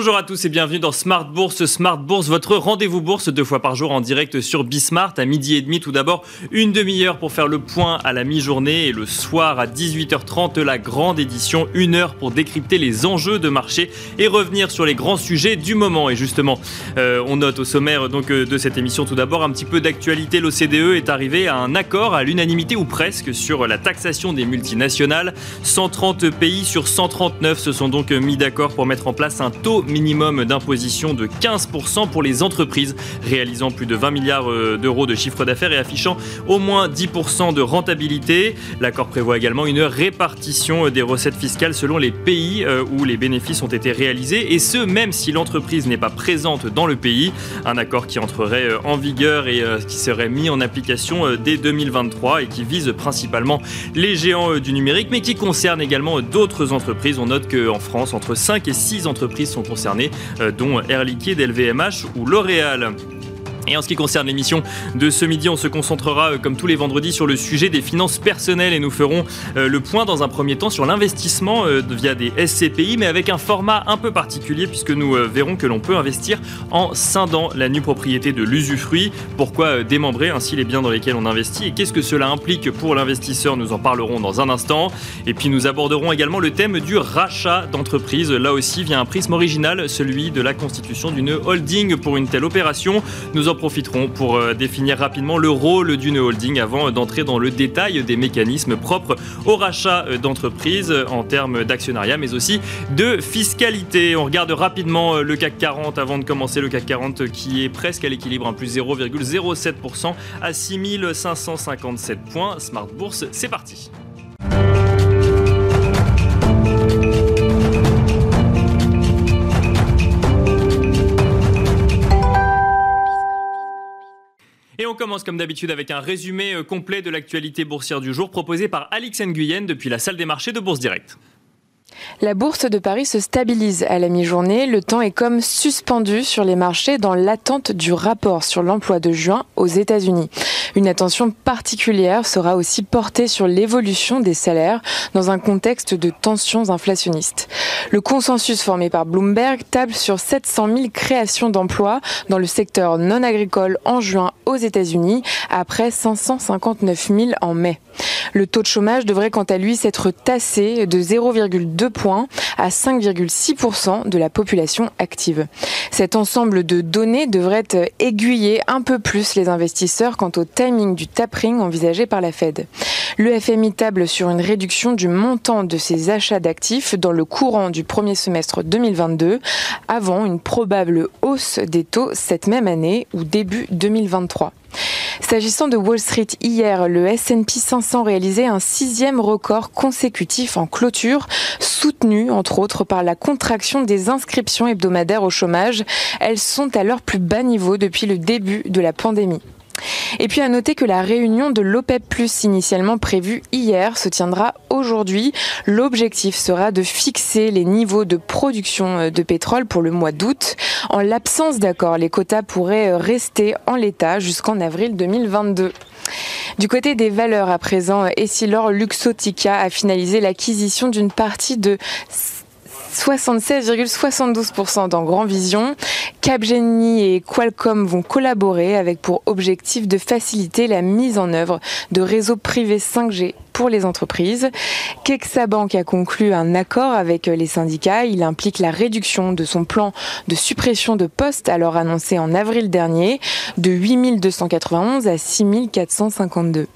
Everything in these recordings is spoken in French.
Bonjour à tous et bienvenue dans Smart Bourse. Smart Bourse, votre rendez-vous bourse deux fois par jour en direct sur Bismart à midi et demi. Tout d'abord, une demi-heure pour faire le point à la mi-journée et le soir à 18h30 la grande édition, une heure pour décrypter les enjeux de marché et revenir sur les grands sujets du moment. Et justement, euh, on note au sommaire donc euh, de cette émission tout d'abord un petit peu d'actualité. L'OCDE est arrivé à un accord à l'unanimité ou presque sur la taxation des multinationales. 130 pays sur 139 se sont donc mis d'accord pour mettre en place un taux minimum d'imposition de 15% pour les entreprises réalisant plus de 20 milliards euh, d'euros de chiffre d'affaires et affichant au moins 10% de rentabilité. L'accord prévoit également une répartition euh, des recettes fiscales selon les pays euh, où les bénéfices ont été réalisés et ce même si l'entreprise n'est pas présente dans le pays. Un accord qui entrerait en vigueur et qui serait mis en application dès 2023 et qui vise principalement les géants du numérique mais qui concerne également d'autres entreprises. On note qu'en France, entre 5 et 6 entreprises sont concernés, euh, dont Air Liquide, LVMH ou L'Oréal. Et en ce qui concerne l'émission de ce midi, on se concentrera, euh, comme tous les vendredis, sur le sujet des finances personnelles et nous ferons euh, le point dans un premier temps sur l'investissement euh, via des SCPI, mais avec un format un peu particulier puisque nous verrons que l'on peut investir en scindant la nue propriété de l'usufruit. Pourquoi démembrer ainsi les biens dans lesquels on investit et qu'est-ce que cela implique pour l'investisseur Nous en parlerons dans un instant. Et puis nous aborderons également le thème du rachat d'entreprise, là aussi via un prisme original, celui de la constitution d'une holding pour une telle opération. Profiteront pour euh, définir rapidement le rôle d'une holding avant d'entrer dans le détail des mécanismes propres au rachat euh, d'entreprises en termes d'actionnariat, mais aussi de fiscalité. On regarde rapidement euh, le CAC 40 avant de commencer. Le CAC 40 qui est presque à l'équilibre, un plus 0,07% à 6557 points. Smart Bourse, c'est parti. Et on commence comme d'habitude avec un résumé euh, complet de l'actualité boursière du jour proposé par Alix Nguyen depuis la salle des marchés de Bourse Direct. La bourse de Paris se stabilise à la mi-journée. Le temps est comme suspendu sur les marchés dans l'attente du rapport sur l'emploi de juin aux États-Unis. Une attention particulière sera aussi portée sur l'évolution des salaires dans un contexte de tensions inflationnistes. Le consensus formé par Bloomberg table sur 700 000 créations d'emplois dans le secteur non agricole en juin aux États-Unis, après 559 000 en mai. Le taux de chômage devrait quant à lui s'être tassé de 0,2 points à 5,6% de la population active. Cet ensemble de données devrait aiguiller un peu plus les investisseurs quant au timing du tapering envisagé par la Fed. Le FMI table sur une réduction du montant de ses achats d'actifs dans le courant du premier semestre 2022 avant une probable hausse des taux cette même année ou début 2023. S'agissant de Wall Street, hier, le S&P 500 réalisait un sixième record consécutif en clôture, soutenu entre autres par la contraction des inscriptions hebdomadaires au chômage. Elles sont à leur plus bas niveau depuis le début de la pandémie. Et puis à noter que la réunion de l'OPEP initialement prévue hier se tiendra aujourd'hui. L'objectif sera de fixer les niveaux de production euh, de pétrole pour le mois d'août. En l'absence d'accord, les quotas pourraient euh, rester en l'état jusqu'en avril 2022. Du côté des valeurs à présent, Essilor Luxotica a finalisé l'acquisition d'une partie de 76,72% dans Grand Vision. Capgemini et Qualcomm vont collaborer avec pour objectif de faciliter la mise en œuvre de réseaux privés 5G pour les entreprises. Kexa Bank a conclu un accord avec les syndicats. Il implique la réduction de son plan de suppression de postes alors annoncé en avril dernier de 8291 à 6452.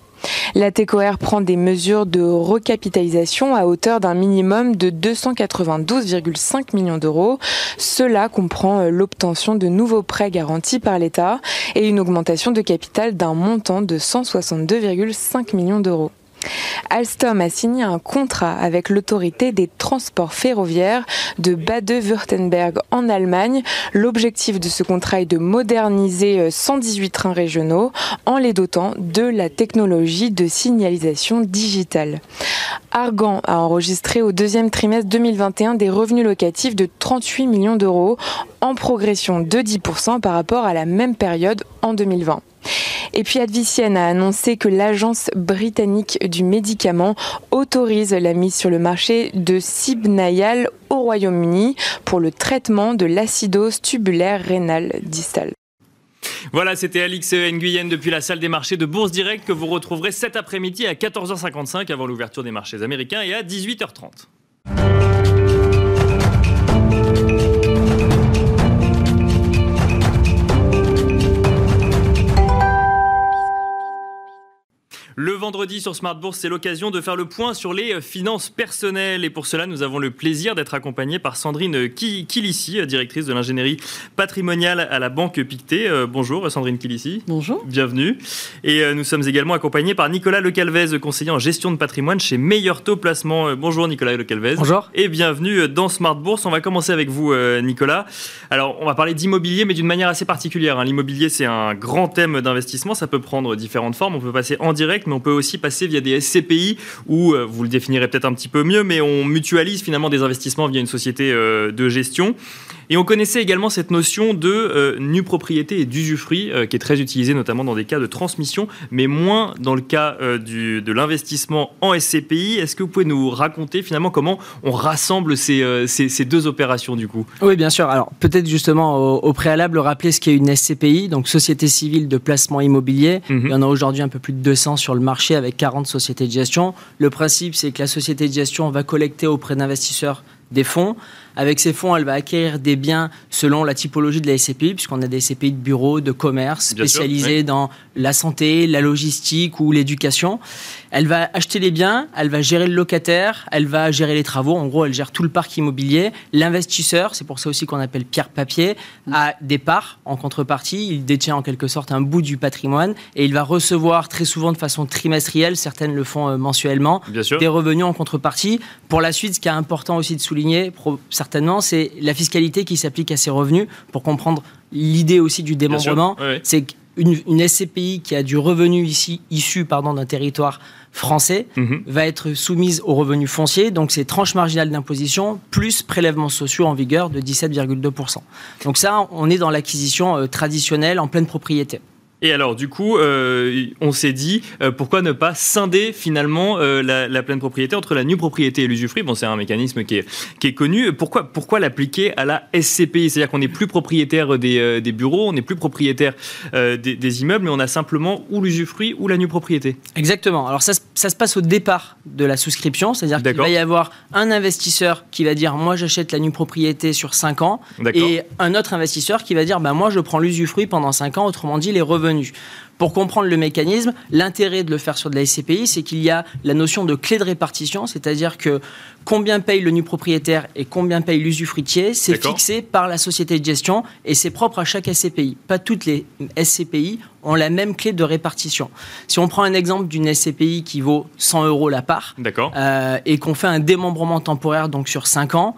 La TECOR prend des mesures de recapitalisation à hauteur d'un minimum de 292,5 millions d'euros. Cela comprend euh, l'obtention de nouveaux prêts garantis par l'État et une augmentation de capital d'un montant de 162,5 millions d'euros. Alstom a signé un contrat avec l'autorité des transports ferroviaires de Bade-Württemberg en Allemagne. L'objectif de ce contrat est de moderniser 118 euh, trains régionaux en les dotant de la technologie de signalisation digitale. Argan a enregistré au deuxième trimestre 2021 des revenus locatifs de 38 millions d'euros, en progression de 10% par rapport à la même période en 2020. Et puis Advicienne a annoncé que l'agence britannique du médicament autorise la mise sur le marché de Sibnayal au Royaume-Uni pour le traitement de l'acidose tubulaire rénale distale. Voilà, c'était Alix Nguyen depuis la salle des marchés de Bourse Direct que vous retrouverez cet après-midi à 14h55 avant l'ouverture des marchés américains et à 18h30. Le vendredi sur Smart Bourse, c'est l'occasion de faire le point sur les euh, finances personnelles. Et pour cela, nous avons le plaisir d'être accompagnés par Sandrine Kilissi, euh, directrice de l'ingénierie patrimoniale à la Banque Pictet. Euh, bonjour Sandrine Kilissi. Bonjour. Bienvenue. Et nous sommes également accompagnés par Nicolas Lecalvez, conseiller en gestion de patrimoine chez Meilleur Taux Placement. Bonjour Nicolas Lecalvez. Bonjour. Et bienvenue dans Smart Bourse. On va commencer avec vous Nicolas. Alors, on va parler d'immobilier, mais d'une manière assez particulière. Hein. L'immobilier, c'est un grand thème d'investissement. Ça peut prendre différentes formes. On peut passer en direct mais on peut aussi passer via des SCPI où, euh, vous le définirez peut-être un petit peu mieux, mais on mutualise finalement des investissements via une société euh, de gestion. Et on connaissait également cette notion de euh, nue propriété et d'usufruit qui est très utilisée notamment dans des cas de transmission, mais moins dans le cas du, de l'investissement en SCPI. Est-ce que vous pouvez nous raconter finalement comment on rassemble ces, ces, deux opérations du coup? Oui, bien sûr. Alors peut-être justement au, au, préalable rappeler ce qu'est une SCPI, donc Société civile de placement immobilier. Mhm. Il y en a aujourd'hui un peu plus de 200 sur le marché avec 40 sociétés de gestion. Le principe, c'est que la société de gestion va collecter auprès d'investisseurs des fonds. Avec ces fonds, elle va acquérir des biens selon la typologie de la SCPI, puisqu'on a des SCPI de bureaux, de commerce, spécialisés dans la santé, la logistique ou l'éducation. Elle va acheter les biens, elle va gérer le locataire, elle va gérer les travaux. En gros, elle gère tout le parc immobilier. L'investisseur, c'est pour ça aussi qu'on appelle pierre papier, a des parts en contrepartie. Il détient en quelque sorte un bout du patrimoine et il va recevoir très souvent de façon trimestrielle, certaines le font euh, mensuellement, des revenus en contrepartie. Pour la suite, ce qui est important aussi de souligner, certainement, c'est la fiscalité qui s'applique à ces revenus pour comprendre l'idée aussi du démembrement. C'est une SCPI qui a du revenu ici, issu d'un territoire français mhm. va être soumise aux revenus fonciers, donc c'est tranche marginale d'imposition plus prélèvements sociaux en vigueur de 17,2%. Donc ça, on est dans l'acquisition euh, traditionnelle en pleine propriété. Et alors, du coup, euh, on s'est dit, euh, pourquoi ne pas scinder finalement euh, la, pleine propriété entre la nue propriété et l'usufruit Bon, c'est un mécanisme qui est, qui est connu. Pourquoi, pourquoi l'appliquer à la SCPI C'est-à-dire qu'on n'est plus propriétaire des, des, bureaux, on n'est plus propriétaire des, des, immeubles, mais on a simplement ou l'usufruit ou la nue propriété. Exactement. Alors, ça, ça se passe au départ de la souscription, c'est-à-dire qu'il va y avoir un investisseur qui va dire, moi j'achète la nue propriété sur 5 ans, et un autre investisseur qui va dire, bah, moi je prends l'usufruit pendant 5 ans, autrement dit les revenus pour comprendre le mécanisme, l'intérêt de le faire sur de la SCPI, c'est qu'il y a la notion de clé de répartition, c'est-à-dire que combien paye le nu propriétaire et combien paye l'usufruitier, c'est fixé par la société de gestion et c'est propre à chaque SCPI. Pas toutes les SCPI ont la même clé de répartition. Si on prend un exemple d'une SCPI qui vaut 100 euros la part euh, et qu'on fait un démembrement temporaire donc sur 5 ans,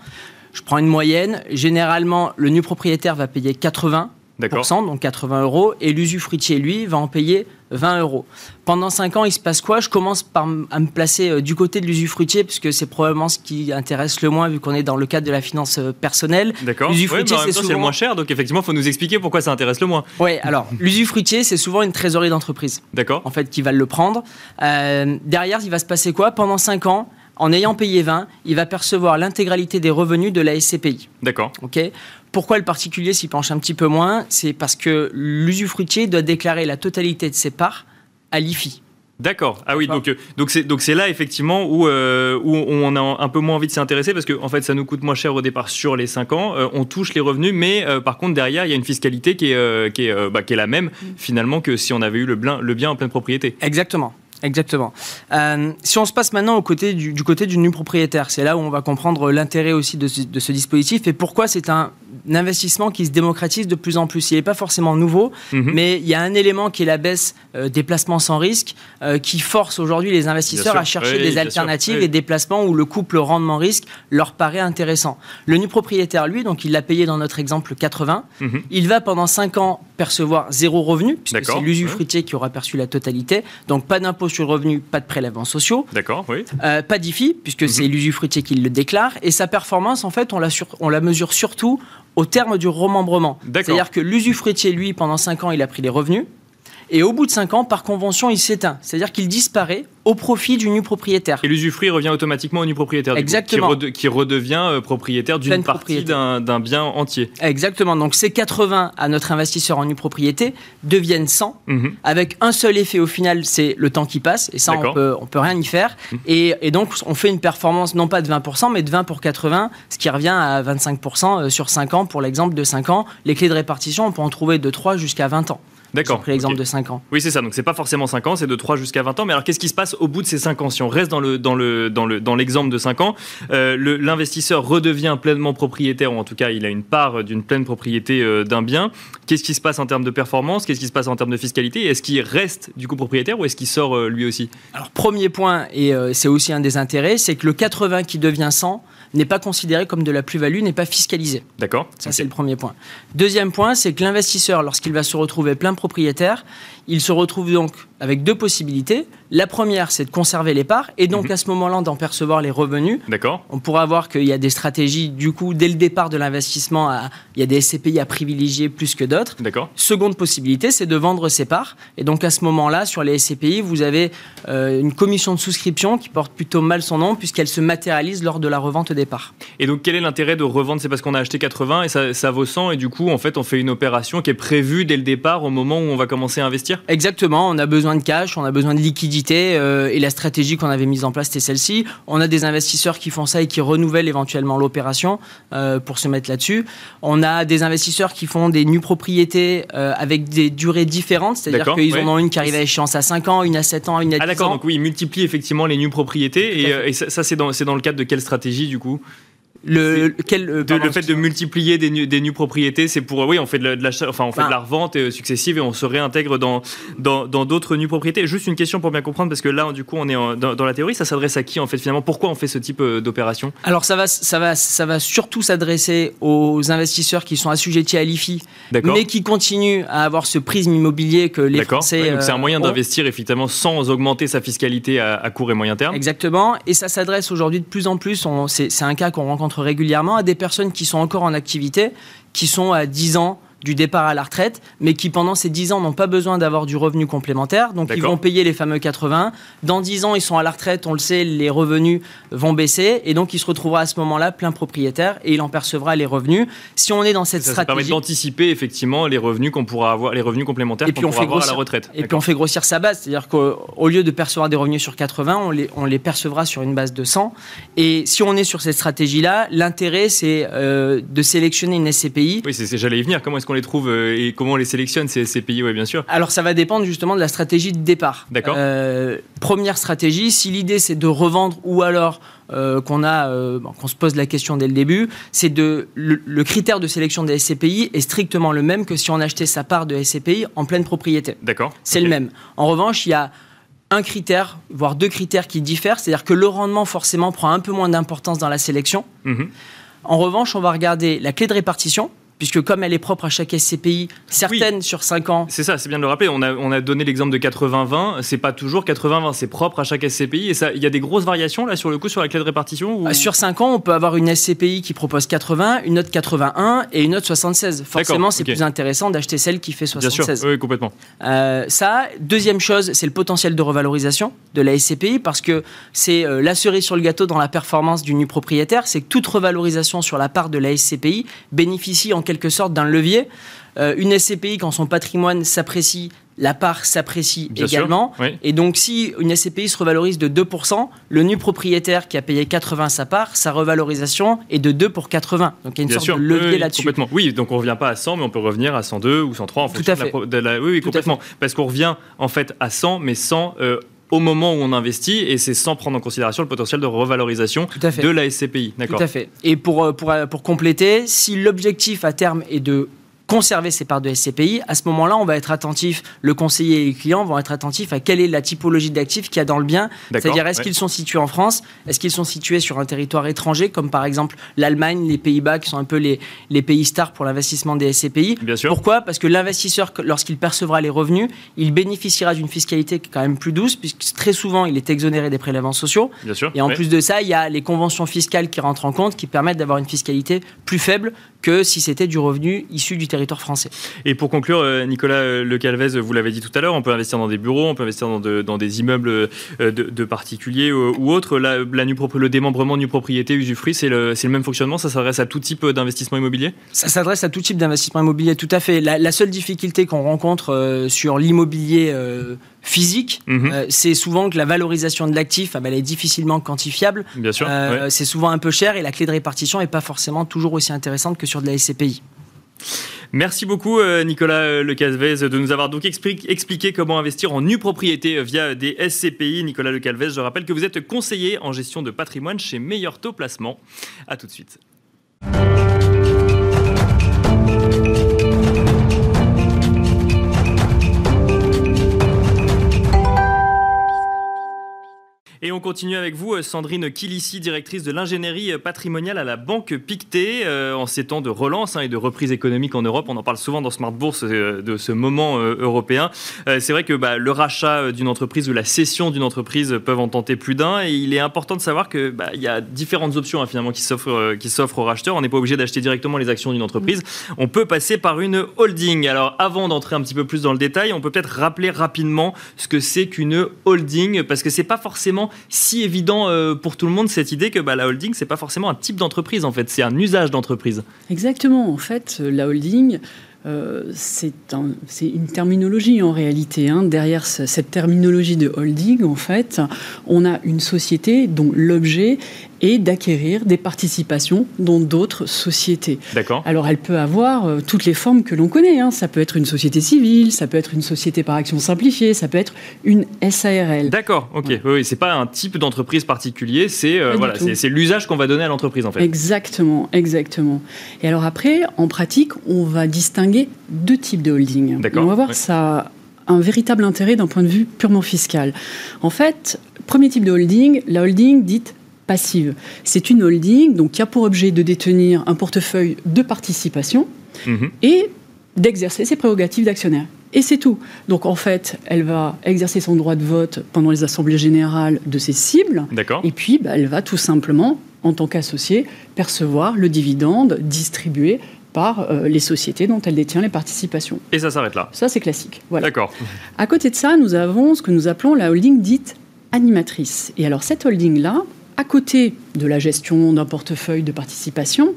je prends une moyenne, généralement le nu propriétaire va payer 80 donc 80 euros, et l'usufruitier, lui, va en payer 20 euros. Pendant 5 ans, il se passe quoi? Je commence par à me placer euh, du côté de l'usufruitier, puisque c'est probablement ce qui intéresse le moins, vu qu'on est dans le cadre de la finance euh, personnelle. D'accord. L'usufruitier, c'est souvent... le moins cher, donc effectivement, il faut nous expliquer pourquoi ça intéresse le moins. Oui, alors, l'usufruitier, c'est souvent une trésorerie d'entreprise. D'accord. En fait, qui va le prendre. Euh, derrière, il va se passer quoi? Pendant 5 ans, en ayant payé 20, il va percevoir l'intégralité des revenus de la SCPI. D'accord. Ok. Pourquoi le particulier s'y penche un petit peu moins? C'est parce que l'usufruitier doit déclarer la totalité de ses parts à l'IFI. D'accord. Ah oui, donc euh, donc c'est donc c'est là effectivement où euh, où on a un peu moins envie de s'y intéresser parce que en fait ça nous coûte moins cher au départ sur les 5 ans. Euh, on touche les revenus, mais par contre derrière il y a une fiscalité qui est qui est, bah, qui est la même mm. finalement que si on avait eu le bien le bien en pleine propriété. Exactement. Exactement. Euh, si on se passe maintenant au côté du, côté du nu propriétaire, c'est là où on va comprendre l'intérêt aussi de ce, dispositif et pourquoi c'est un investissement qui se démocratise de plus en plus. Il n'est pas forcément nouveau, mhm. mais il y a un élément qui est la baisse euh, des placements sans risque euh, qui force aujourd'hui les investisseurs à chercher des alternatives et des placements où le couple rendement-risque leur paraît intéressant. Le nu propriétaire, lui, donc il l'a payé dans notre exemple 80, mhm. il va pendant 5 ans percevoir zéro revenu, puisque c'est l'usufruitier qui aura perçu la totalité. Donc pas d'impôt sur le revenu, pas de prélèvements sociaux. D'accord, oui. Euh, pas d'IFI, puisque mhm. c'est l'usufruitier qui le déclare. Et sa performance, en fait, on la, on la mesure surtout au terme du remembrement. C'est-à-dire que l'usufruitier, lui, pendant 5 ans, il a pris les revenus. Et au bout de 5 ans, par convention, il s'éteint. C'est-à-dire qu'il disparaît au profit du nu propriétaire. Et l'usufruit revient automatiquement au nu propriétaire. Exactement. qui, redevient euh, propriétaire d'une partie d'un bien entier. Exactement. Donc ces 80 à notre investisseur en nu propriété deviennent 100 mhm. avec un seul effet au final, c'est le temps qui passe. Et ça, on peut, on peut rien y faire. Mhm. Et, et, donc on fait une performance non pas de 20%, mais de 20 pour 80, ce qui revient à 25% euh, sur 5 ans. Pour l'exemple de 5 ans, les clés de répartition, on peut en trouver de 3 jusqu'à 20 ans. D'accord. J'ai pris l'exemple de 5 ans. Oui, c'est ça. Donc, c'est pas forcément 5 ans, c'est de 3 jusqu'à 20 ans. Mais alors, qu'est-ce qui se passe au bout de ces 5 ans? Si on reste dans, le, dans, le, dans, le, dans l'exemple de 5 ans, euh, l'investisseur redevient pleinement propriétaire, ou en tout cas, il a une part d'une pleine propriété euh, d'un bien. Qu'est-ce qui se passe en termes de performance? Qu'est-ce qui se passe en termes de fiscalité? Est-ce qu'il reste du coup propriétaire ou est-ce qu'il sort euh, lui aussi? Alors, premier point, et c'est aussi un des intérêts, c'est que le 80 qui devient 100 n'est pas considéré comme de la plus-value, n'est pas fiscalisé. D'accord. Ça, c'est le premier point. Deuxième point, c'est que l'investisseur, lorsqu'il va se retrouver plein propriétaire, il se retrouve donc avec deux possibilités. La première, c'est de conserver les parts et donc mhm. à ce moment-là d'en percevoir les revenus. D'accord. On pourra voir qu'il y a des stratégies, du coup, dès le départ de l'investissement, il y a des SCPI à privilégier plus que d'autres. D'accord. Seconde possibilité, c'est de vendre ses parts. Et donc à ce moment-là, sur les SCPI, vous avez euh, une commission de souscription qui porte plutôt mal son nom puisqu'elle se matérialise lors de la revente des parts. Et donc quel est l'intérêt de revendre? C'est parce qu'on a acheté 80 et ça, ça vaut 100 et du coup, en fait, on fait une opération qui est prévue dès le départ au moment où on va commencer à investir? Exactement, on a besoin de cash, on a besoin de liquidité euh, et la stratégie qu'on avait mise en place c'était celle-ci. On a des investisseurs qui font ça et qui renouvellent éventuellement l'opération euh, pour se mettre là-dessus. On a des investisseurs qui font des nues propriétés euh, avec des durées différentes, c'est-à-dire qu'ils en ont une qui arrive à échéance à 5 ans, une à 7 ans, une à 10 ans. Ah d'accord, donc oui, ils multiplient effectivement les nues propriétés et, et, ça, ça c'est dans, dans le cadre de quelle stratégie du coup? Le, quel, euh, le fait de multiplier des, nu, des nues propriétés, c'est pour oui, on fait de la, enfin on fait de la revente euh, successive et on se réintègre dans dans d'autres nues propriétés. Juste une question pour bien comprendre parce que là du coup on est dans, la théorie, ça s'adresse à qui en fait finalement? Pourquoi on fait ce type euh, d'opération? Alors ça va ça va ça va surtout s'adresser aux investisseurs qui sont assujettis à l'IFI, mais qui continuent à avoir ce prisme immobilier que les Français. donc c'est un moyen d'investir effectivement sans augmenter sa fiscalité à, à, court et moyen terme. Exactement, et ça s'adresse aujourd'hui de plus en plus. C'est un cas qu'on rencontre régulièrement à des personnes qui sont encore en activité, qui sont à 10 ans, du départ à la retraite, mais qui pendant ces 10 ans n'ont pas besoin d'avoir du revenu complémentaire. Donc ils vont payer les fameux 80. Dans 10 ans, ils sont à la retraite, on le sait, les revenus vont baisser. Et donc il se retrouvera à ce moment-là plein propriétaire et il en percevra les revenus. Si on est dans cette stratégie. Ça permet d'anticiper effectivement les revenus qu'on pourra avoir, les revenus complémentaires qu'on pourra avoir à la retraite. Et puis on fait grossir sa base. C'est-à-dire qu'au lieu de percevoir des revenus sur 80, on les, on les percevra sur une base de 100. Et si on est sur cette stratégie-là, l'intérêt c'est euh, de sélectionner une SCPI. Oui, j'allais y venir. Comment est-ce qu'on les trouve euh, et comment on les sélectionne ces, ces pays Oui, bien sûr. Alors ça va dépendre justement de la stratégie de départ. D'accord. Euh, première stratégie, si l'idée c'est de revendre ou alors euh, qu'on a, qu'on se pose la question dès le début, c'est de le, critère de sélection des SCPI est strictement le même que si on achetait sa part de SCPI en pleine propriété. D'accord. C'est le même. En revanche, il y a un critère, voire deux critères qui diffèrent, c'est-à-dire que le rendement forcément prend un peu moins d'importance dans la sélection. Mhm. En revanche, on va regarder la clé de répartition, puisque comme elle est propre à chaque SCPI, certaines sur 5 ans. C'est ça, c'est bien de le rappeler. On a, on a donné l'exemple de 80-20. C'est pas toujours 80-20, c'est propre à chaque SCPI. Et il y a des grosses variations là sur le coup sur la clé de répartition euh, Sur 5 ans, on peut avoir une SCPI qui propose 80, une autre 81 et une autre 76. Forcément, c'est plus intéressant d'acheter celle qui fait 76. Bien sûr, oui, complètement. Euh, ça, deuxième chose, c'est le potentiel de revalorisation de la SCPI parce que c'est euh, la cerise sur le gâteau dans la performance du nu propriétaire. C'est que toute revalorisation sur la part de la SCPI bénéficie en quelque sorte d'un levier. Euh, une SCPI, quand son patrimoine s'apprécie, la part s'apprécie également. Et donc, si une SCPI se revalorise de 2%, le nu propriétaire qui a payé 80 sa part, sa revalorisation est de 2 pour 80. Donc, il y a une sorte de levier là-dessus. Complètement. Oui, donc on ne revient pas à 100, mais on peut revenir à 102 ou 103 en fonction de la, Oui, complètement. Parce qu'on revient en fait à 100, mais sans au moment où on investit et c'est sans prendre en considération le potentiel de revalorisation de la SCPI. Tout à fait. Et pour, pour, pour compléter, si l'objectif à terme est de conserver ces parts de SCPI, à ce moment-là, on va être attentif, le conseiller et les clients vont être attentifs à quelle est la typologie d'actifs qu'il y a dans le bien. C'est-à-dire, est-ce qu'ils sont situés en France? Est-ce qu'ils sont situés sur un territoire étranger, comme par exemple l'Allemagne, les Pays-Bas, qui sont un peu les, les pays stars pour l'investissement des SCPI Bien sûr. Pourquoi? Parce que l'investisseur, lorsqu'il percevra les revenus, il bénéficiera d'une fiscalité qui est quand même plus douce, puisque très souvent, il est exonéré des prélèvements sociaux. Bien sûr. Et en plus de ça, il y a les conventions fiscales qui rentrent en compte, qui permettent d'avoir une fiscalité plus faible que si c'était du revenu issu du territoire français. Et pour conclure, euh, Nicolas euh, Le Calvez, vous l'avez dit tout à l'heure, on peut investir dans des bureaux, on peut investir dans, des immeubles euh, de, particuliers ou, autres. La, la le démembrement nu propriété usufruit, c'est le, le, même fonctionnement Ça s'adresse à tout type d'investissement immobilier? Ça s'adresse à tout type d'investissement immobilier, tout à fait. La, seule difficulté qu'on rencontre sur l'immobilier physique, mhm. c'est souvent que la valorisation de l'actif, ah ben, elle est difficilement quantifiable. Bien sûr. C'est souvent un peu cher et la clé de répartition n'est pas forcément toujours aussi intéressante que sur de la SCPI. Merci beaucoup euh, Nicolas euh, Lecalvez de nous avoir donc expliqué comment investir en nue propriété euh, via des SCPI. Nicolas Lecalvez, je rappelle que vous êtes conseiller en gestion de patrimoine chez Meilleur Taux Placement. A tout de suite. Et on continue avec vous, Sandrine Kilissi, directrice de l'ingénierie patrimoniale à la Banque Pictet. Euh, en ces temps de relance hein, et de reprise économique en Europe, on en parle souvent dans Smart Bourse euh, de ce moment euh, européen. c'est vrai que bah, le rachat d'une entreprise ou la cession d'une entreprise peuvent en tenter plus d'un. Et il est important de savoir qu'il bah, y a différentes options hein, finalement qui s'offrent, qui s'offrent aux racheteurs. On n'est pas obligé d'acheter directement les actions d'une entreprise. On peut passer par une holding. Alors avant d'entrer un petit peu plus dans le détail, on peut peut-être rappeler rapidement ce que c'est qu'une holding parce que c'est pas forcément si évident euh, pour tout le monde cette idée que bah, la holding, c'est pas forcément un type d'entreprise en fait, c'est un usage d'entreprise. Exactement, en fait, la holding, euh, c'est une terminologie en réalité. Hein. Derrière cette terminologie de holding, en fait, on a une société dont l'objet est d'acquérir des participations dans d'autres sociétés. D'accord. Alors elle peut avoir euh, toutes les formes que l'on connaît. Hein. Ça peut être une société civile, ça peut être une société par action simplifiée, ça peut être une SARL. D'accord, ok. Oui, c'est pas un type d'entreprise particulier, c'est euh, voilà, c'est l'usage qu'on va donner à l'entreprise en fait. Exactement, exactement. Et alors après, en pratique, on va distinguer deux types de holding. D'accord. On va voir ça un véritable intérêt d'un point de vue purement fiscal. En fait, premier type de holding, la holding dite passive. C'est une holding donc, qui a pour objet de détenir un portefeuille de participation mhm. et d'exercer ses prérogatives d'actionnaire. Et c'est tout. Donc en fait, elle va exercer son droit de vote pendant les assemblées générales de ses cibles. Et puis, bah, elle va tout simplement, en tant qu'associée, percevoir le dividende distribué par euh, les sociétés dont elle détient les participations. Et ça s'arrête là Ça, c'est classique. Voilà. D'accord. À côté de ça, nous avons ce que nous appelons la holding dite animatrice. Et alors, cette holding-là, à côté de la gestion d'un portefeuille de participation,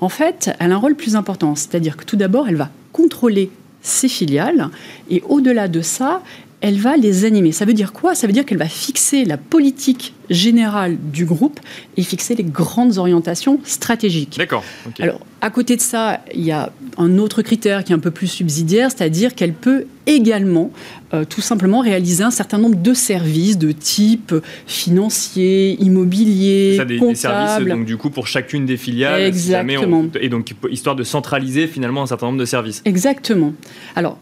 en fait, elle a un rôle plus important. C'est-à-dire que tout d'abord, elle va contrôler ses filiales et au-delà de ça, elle va les animer. Ça veut dire quoi? Ça veut dire qu'elle va fixer la politique générale du groupe et fixer les grandes orientations stratégiques. D'accord. Alors, à côté de ça, il y a un autre critère qui est un peu plus subsidiaire, c'est-à-dire qu'elle peut également euh, tout simplement réaliser un certain nombre de services de type financier, immobilier, ça, des, comptable. Des services donc du coup pour chacune des filiales. Exactement. et donc histoire de centraliser finalement un certain nombre de services. Exactement. Alors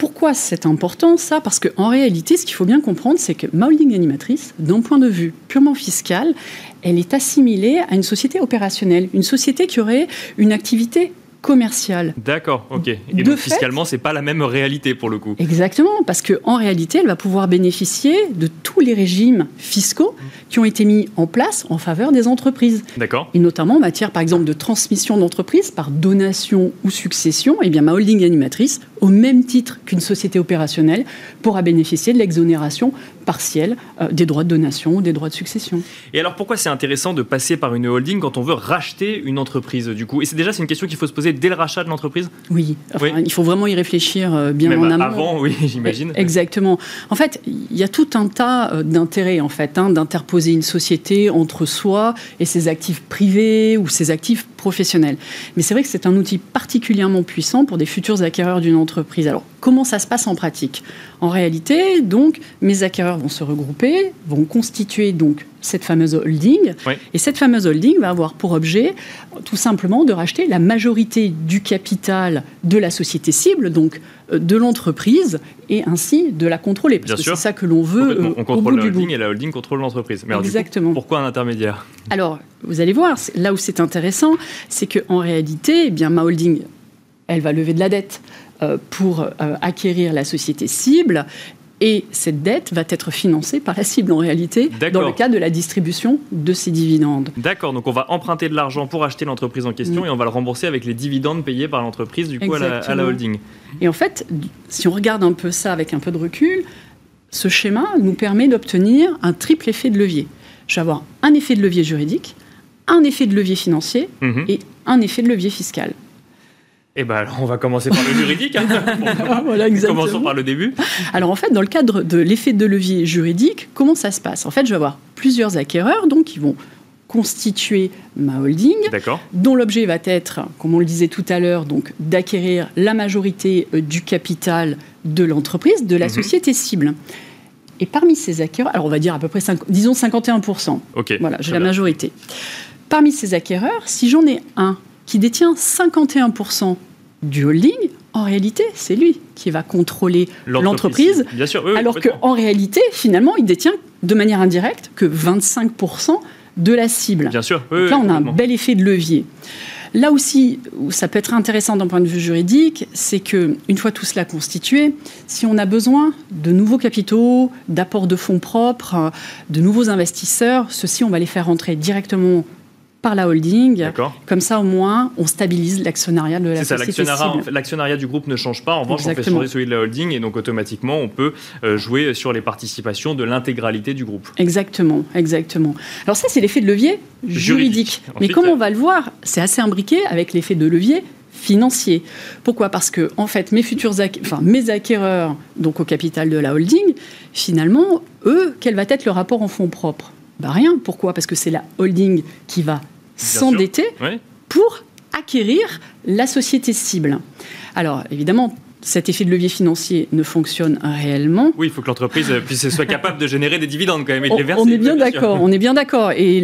pourquoi c'est important ça? Parce qu'en réalité, ce qu'il faut bien comprendre, c'est que ma holding animatrice, d'un point de vue purement fiscal, elle est assimilée à une société opérationnelle, une société qui aurait une activité commerciale. D'accord, ok. Et de donc fait, fiscalement, c'est pas la même réalité pour le coup. Exactement, parce qu'en réalité, elle va pouvoir bénéficier de tous les régimes fiscaux qui ont été mis en place en faveur des entreprises. D'accord. Et notamment en matière, par exemple, de transmission d'entreprise par donation ou succession. Eh bien, ma holding animatrice, au même titre qu'une société opérationnelle, pourra bénéficier de l'exonération partielle euh, des droits de donation ou des droits de succession. Et alors, pourquoi c'est intéressant de passer par une holding quand on veut racheter une entreprise, du coup? Et c'est déjà c'est une question qu'il faut se poser dès le rachat de l'entreprise? Oui. il faut vraiment y réfléchir euh, bien en amont. Avant, oui, j'imagine. Exactement. En fait, il y a tout un tas euh, d'intérêts en fait, hein, d'interposer une société entre soi et ses actifs privés ou ses actifs Mais c'est vrai que c'est un outil particulièrement puissant pour des futurs acquéreurs d'une entreprise. Comment ça se passe en pratique En réalité, donc, mes acquéreurs vont se regrouper, vont constituer donc cette fameuse holding. Et cette fameuse holding va avoir pour objet tout simplement de racheter la majorité du capital de la société cible, donc euh, de l'entreprise, et ainsi de la contrôler. Parce que c'est ça que l'on veut. Euh, on contrôle la holding et la holding contrôle l'entreprise. Exactement. pourquoi un intermédiaire? Alors, vous allez voir, là où c'est intéressant, c'est qu'en réalité, eh bien, ma holding, elle va lever de la dette pour acquérir la société cible et cette dette va être financée par la cible en réalité, dans le cas de la distribution de ces dividendes. D'accord, donc on va emprunter de l'argent pour acheter l'entreprise en question mm. et on va le rembourser avec les dividendes payés par l'entreprise du coup à la, holding. Et en fait, si on regarde un peu ça avec un peu de recul, ce schéma nous permet d'obtenir un triple effet de levier. Je vais avoir un effet de levier juridique, un effet de levier financier mm-hmm. et un effet de levier fiscal. Eh bien, on va commencer par le juridique. Hein. Commençons par le début. Alors, en fait, dans le cadre de l'effet de levier juridique, comment ça se passe? En fait, je vais avoir plusieurs acquéreurs, donc qui vont constituer ma holding, dont l'objet va être, comme on le disait tout à l'heure, donc d'acquérir la majorité euh, du capital de l'entreprise, de la mhm. société cible. Et parmi ces acquéreurs, alors on va dire à peu près, disons 51%. voilà, j'ai la majorité. Parmi ces acquéreurs, si j'en ai un qui détient 51% du holding, en réalité, c'est lui qui va contrôler l'entreprise. Bien sûr, alors qu'en réalité, finalement, il détient de manière indirecte que 25% de la cible. Bien sûr. Donc là, on a un bel effet de levier. Là aussi, où ça peut être intéressant d'un point de vue juridique, c'est que une fois tout cela constitué, si on a besoin de nouveaux capitaux, d'apports de fonds propres, de nouveaux investisseurs, ceux-ci, on va les faire rentrer directement par la holding. Comme ça, au moins, on stabilise l'actionnariat de la société L'actionnariat du groupe ne change pas. En revanche, on fait changer celui de la holding et donc automatiquement, on peut euh, jouer sur les participations de l'intégralité du groupe. Exactement, exactement. Alors ça, c'est l'effet de levier juridique. Mais comme on va le voir, c'est assez imbriqué avec l'effet de levier financier. Pourquoi? Parce que en fait, mes futurs, enfin mes acquéreurs, donc au capital de la holding, finalement, eux, quel va être le rapport en fonds propres? Bah rien. Pourquoi? Parce que c'est la holding qui va s'endetter pour acquérir la société cible. Alors évidemment, cet effet de levier financier ne fonctionne réellement. Oui, il faut que l'entreprise puisse soit capable de générer des dividendes quand même et de les verser. On est bien d'accord, on est bien d'accord. Et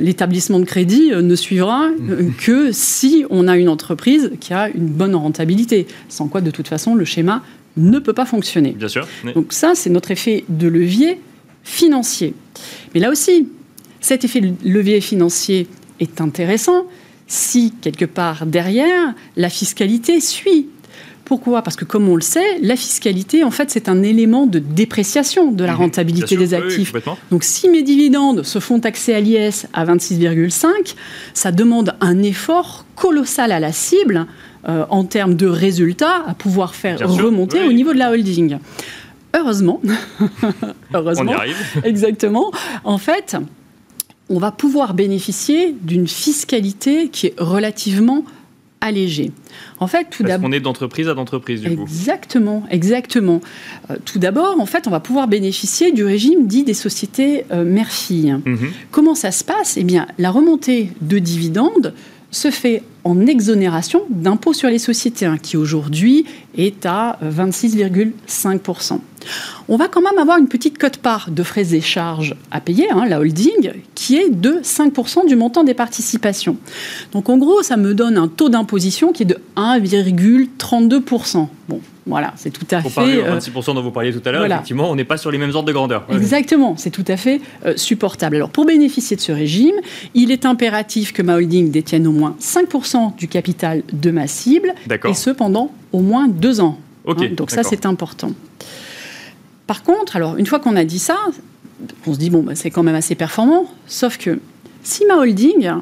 l'établissement de crédit euh, ne suivra euh, que si on a une entreprise qui a une bonne rentabilité, sans quoi de toute façon le schéma ne peut pas fonctionner. Bien sûr. Donc ça, c'est notre effet de levier financier. Mais là aussi, cet effet de levier financier est intéressant si, quelque part derrière, la fiscalité suit. Pourquoi? Parce que comme on le sait, la fiscalité, en fait, c'est un élément de dépréciation de la mhm. rentabilité des actifs. Donc si mes dividendes se font taxer à l'IS à 26,5, ça demande un effort colossal à la cible euh, en termes de résultats à pouvoir faire remonter au niveau de la holding heureusement, heureusement, on arrive. exactement, en fait, on va pouvoir bénéficier d'une fiscalité qui est relativement allégée. En fait, tout d'abord, on est d'entreprise à d'entreprise du coup. Exactement, exactement. Euh, tout d'abord, en fait, on va pouvoir bénéficier du régime dit des sociétés euh, mère-fille. Mhm. Comment ça se passe? Eh bien, la remontée de dividendes se fait en exonération d'impôt sur les sociétés, hein, qui aujourd'hui est à 26,5%. On va quand même avoir une petite cote-part de frais et charges à payer, hein, la holding, qui est de 5% du montant des participations. Donc en gros, ça me donne un taux d'imposition qui est de 1,32%. Bon, voilà, c'est tout à fait. Au 26% dont vous parliez tout à l'heure, effectivement, on n'est pas sur les mêmes ordres de grandeur. Exactement, c'est tout à fait euh, supportable. Alors, pour bénéficier de ce régime, il est impératif que ma holding détienne au moins 5% du capital de ma cible, et ce pendant au moins deux ans. Hein, donc ça, c'est important. Par contre, alors une fois qu'on a dit ça, on se dit bon, bah, c'est quand même assez performant. Sauf que si ma holding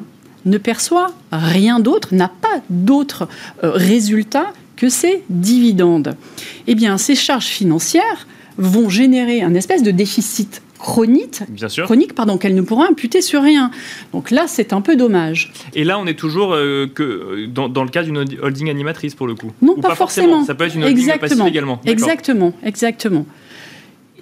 ne perçoit rien d'autre, n'a pas d'autres euh, résultats que ces dividendes. Eh bien, ces charges financières vont générer un espèce de déficit chronique, chronique pardon, qu'elle ne pourra imputer sur rien. Donc là, c'est un peu dommage. Et là, on est toujours euh, que euh, dans, le cas d'une holding animatrice pour le coup Non, pas, forcément. Ça peut être une holding exactement. également. Exactement, exactement.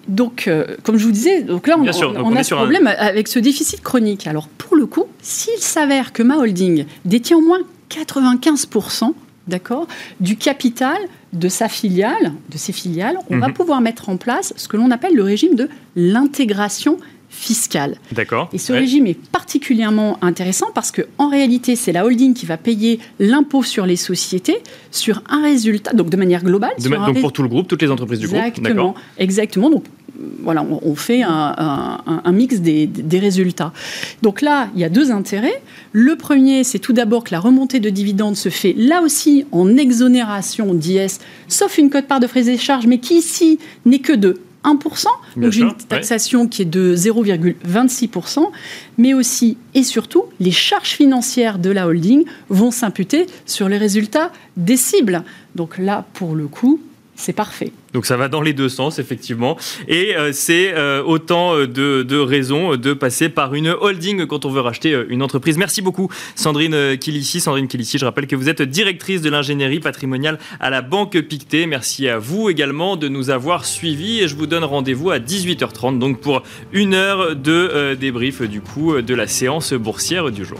Donc, euh, comme je vous disais, donc là, on, a ce problème avec ce déficit chronique. Alors, pour le coup, s'il s'avère que ma holding détient au moins 95%, d'accord, du capital de sa filiale, de ses filiales, on va mhm. pouvoir mettre en place ce que l'on appelle le régime de l'intégration fiscale. D'accord. Et ce régime est particulièrement intéressant parce que en réalité, c'est la holding qui va payer l'impôt sur les sociétés sur un résultat, donc de manière globale. donc pour tout le groupe, toutes les entreprises du groupe. Exactement. Exactement. Donc voilà, on, fait un, mix des, résultats. Donc là, il y a deux intérêts. Le premier, c'est tout d'abord que la remontée de dividendes se fait là aussi en exonération d'IS, sauf une cote-part de frais et charges, mais qui ici n'est que de 1%, donc une taxation qui est de 0,26%, mais aussi et surtout, les charges financières de la holding vont s'imputer sur les résultats des cibles. Donc là, pour le coup, c'est parfait. Donc ça va dans les deux sens, effectivement. Et euh, c'est euh, autant euh, de, raisons de passer par une holding quand on veut racheter une entreprise. Merci beaucoup, Sandrine Kilissi. Sandrine Kilissi, je rappelle que vous êtes directrice de l'ingénierie patrimoniale à la Banque Pictet. Merci à vous également de nous avoir suivis. Et je vous donne rendez-vous à 18h30, donc pour une heure de débrief du coup de la séance boursière du jour.